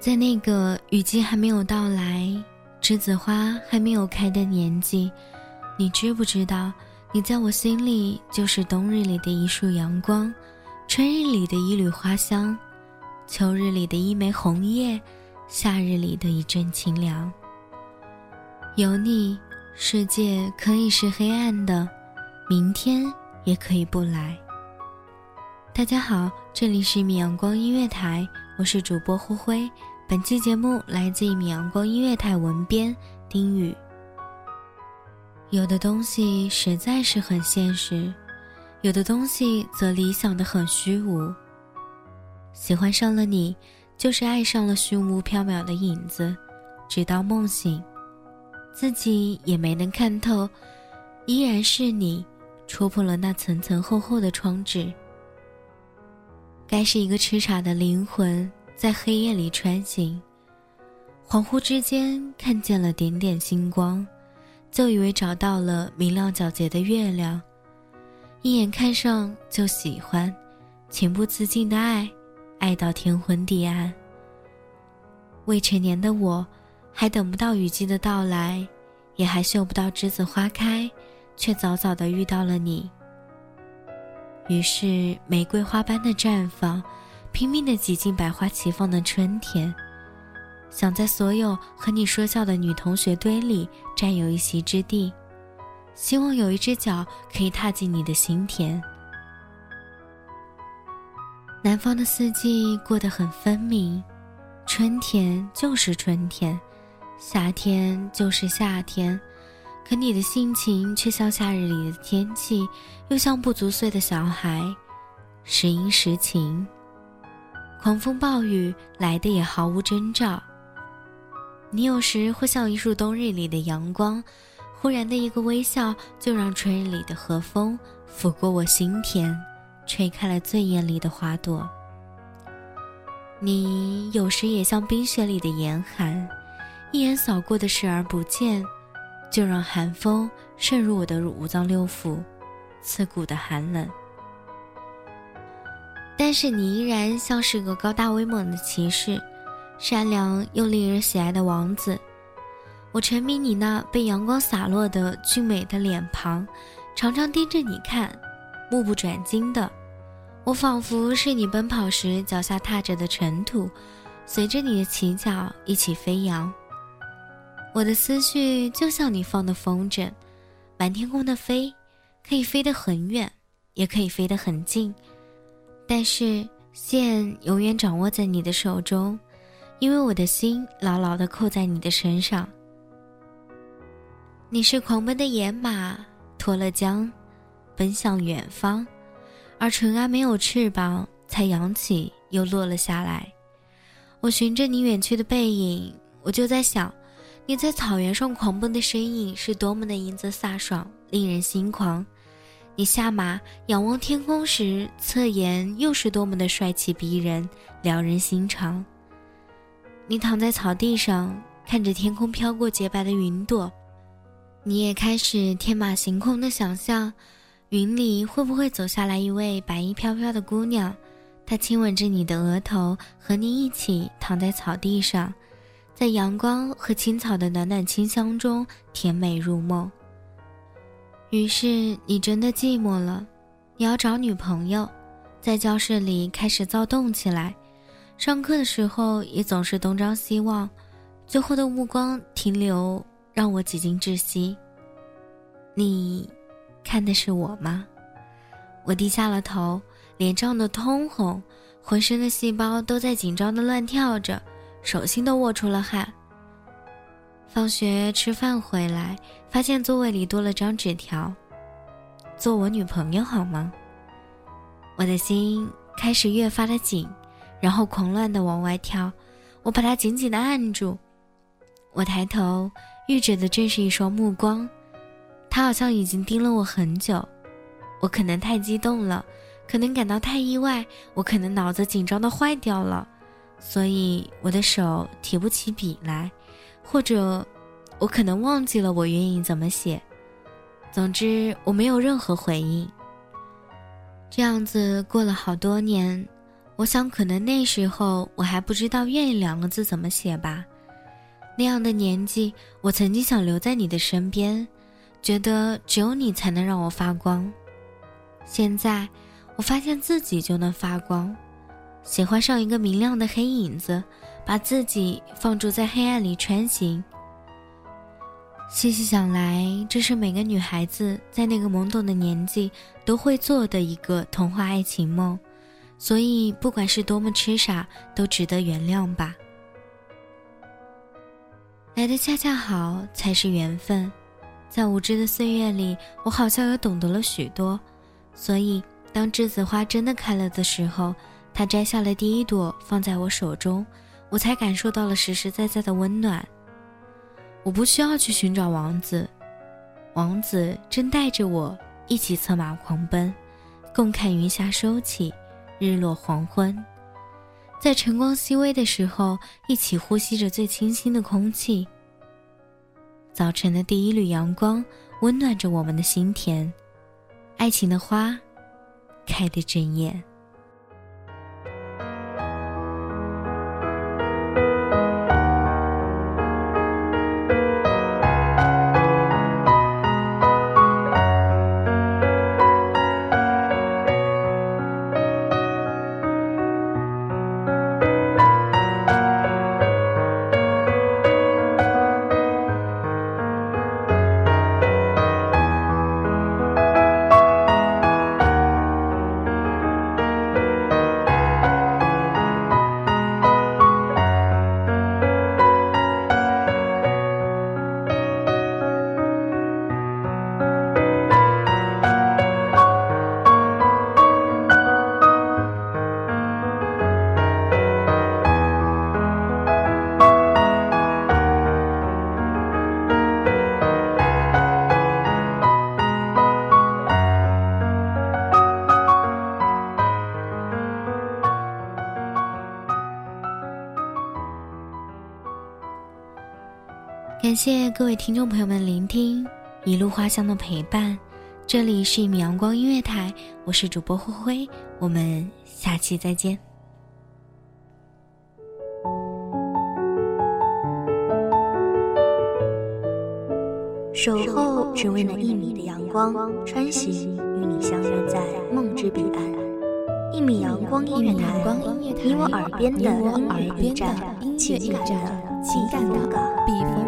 在那个雨季还没有到来、栀子花还没有开的年纪，你知不知道，你在我心里就是冬日里的一束阳光，春日里的一缕花香，秋日里的一枚红叶，夏日里的一阵清凉。有你，世界可以是黑暗的，明天也可以不来。大家好，这里是米阳光音乐台。我是主播灰灰，本期节目来自一米阳光音乐台文编丁宇。有的东西实在是很现实，有的东西则理想的很虚无。喜欢上了你，就是爱上了虚无缥缈的影子，直到梦醒，自己也没能看透，依然是你戳破了那层层厚厚的窗纸。该是一个痴傻的灵魂在黑夜里穿行，恍惚之间看见了点点星光，就以为找到了明亮皎洁的月亮，一眼看上就喜欢，情不自禁的爱，爱到天昏地暗。未成年的我，还等不到雨季的到来，也还嗅不到栀子花开，却早早的遇到了你。于是，玫瑰花般的绽放，拼命的挤进百花齐放的春天，想在所有和你说笑的女同学堆里占有一席之地，希望有一只脚可以踏进你的心田。南方的四季过得很分明，春天就是春天，夏天就是夏天。可你的心情却像夏日里的天气，又像不足岁的小孩，时阴时晴，狂风暴雨来的也毫无征兆。你有时会像一束冬日里的阳光，忽然的一个微笑，就让春日里的和风拂过我心田，吹开了最艳丽的花朵。你有时也像冰雪里的严寒，一眼扫过的视而不见。就让寒风渗入我的五脏六腑，刺骨的寒冷。但是你依然像是个高大威猛的骑士，善良又令人喜爱的王子。我沉迷你那被阳光洒落的俊美的脸庞，常常盯着你看，目不转睛的。我仿佛是你奔跑时脚下踏着的尘土，随着你的起脚一起飞扬。我的思绪就像你放的风筝，满天空的飞，可以飞得很远，也可以飞得很近，但是线永远掌握在你的手中，因为我的心牢牢地扣在你的身上。你是狂奔的野马，脱了缰，奔向远方，而尘埃没有翅膀，才扬起又落了下来。我循着你远去的背影，我就在想。你在草原上狂奔的身影是多么的英姿飒爽，令人心狂。你下马仰望天空时，侧颜又是多么的帅气逼人、撩人心肠。你躺在草地上，看着天空飘过洁白的云朵，你也开始天马行空的想象，云里会不会走下来一位白衣飘飘的姑娘？她亲吻着你的额头，和你一起躺在草地上，在阳光和青草的暖暖清香中甜美入梦。于是你真的寂寞了，你要找女朋友，在教室里开始躁动起来，上课的时候也总是东张西望，最后的目光停留让我几近窒息。你，看的是我吗？我低下了头，脸涨得通红，浑身的细胞都在紧张的乱跳着，手心都握出了汗。放学吃饭回来，发现座位里多了张纸条：“做我女朋友好吗？”我的心开始越发的紧，然后狂乱的往外跳。我把它紧紧的按住。我抬头，遇着的正是一双目光，他好像已经盯了我很久。我可能太激动了，可能感到太意外，我可能脑子紧张的坏掉了，所以我的手提不起笔来。或者，我可能忘记了我愿意怎么写。总之，我没有任何回应。这样子过了好多年，我想可能那时候我还不知道“愿意”两个字怎么写吧。那样的年纪，我曾经想留在你的身边，觉得只有你才能让我发光。现在，我发现自己就能发光，喜欢上一个明亮的黑影子。把自己放逐在黑暗里穿行。细细想来，这是每个女孩子在那个懵懂的年纪都会做的一个童话爱情梦，所以不管是多么痴傻，都值得原谅吧。来的恰恰好，才是缘分。在无知的岁月里，我好像也懂得了许多，所以当栀子花真的开了的时候，他摘下了第一朵，放在我手中。我才感受到了实实在在的温暖。我不需要去寻找王子，王子正带着我一起策马狂奔，共看云霞收起，日落黄昏，在晨光熹微的时候，一起呼吸着最清新的空气。早晨的第一缕阳光温暖着我们的心田，爱情的花开得正艳。感谢各位听众朋友们聆听一路花香的陪伴，这里是一米阳光音乐台，我是主播灰灰，我们下期再见。守候只为那一米的阳光，穿行与你相约在梦之彼岸。一米阳光音乐台，你我耳边的音乐驿站，情感的情感的避风。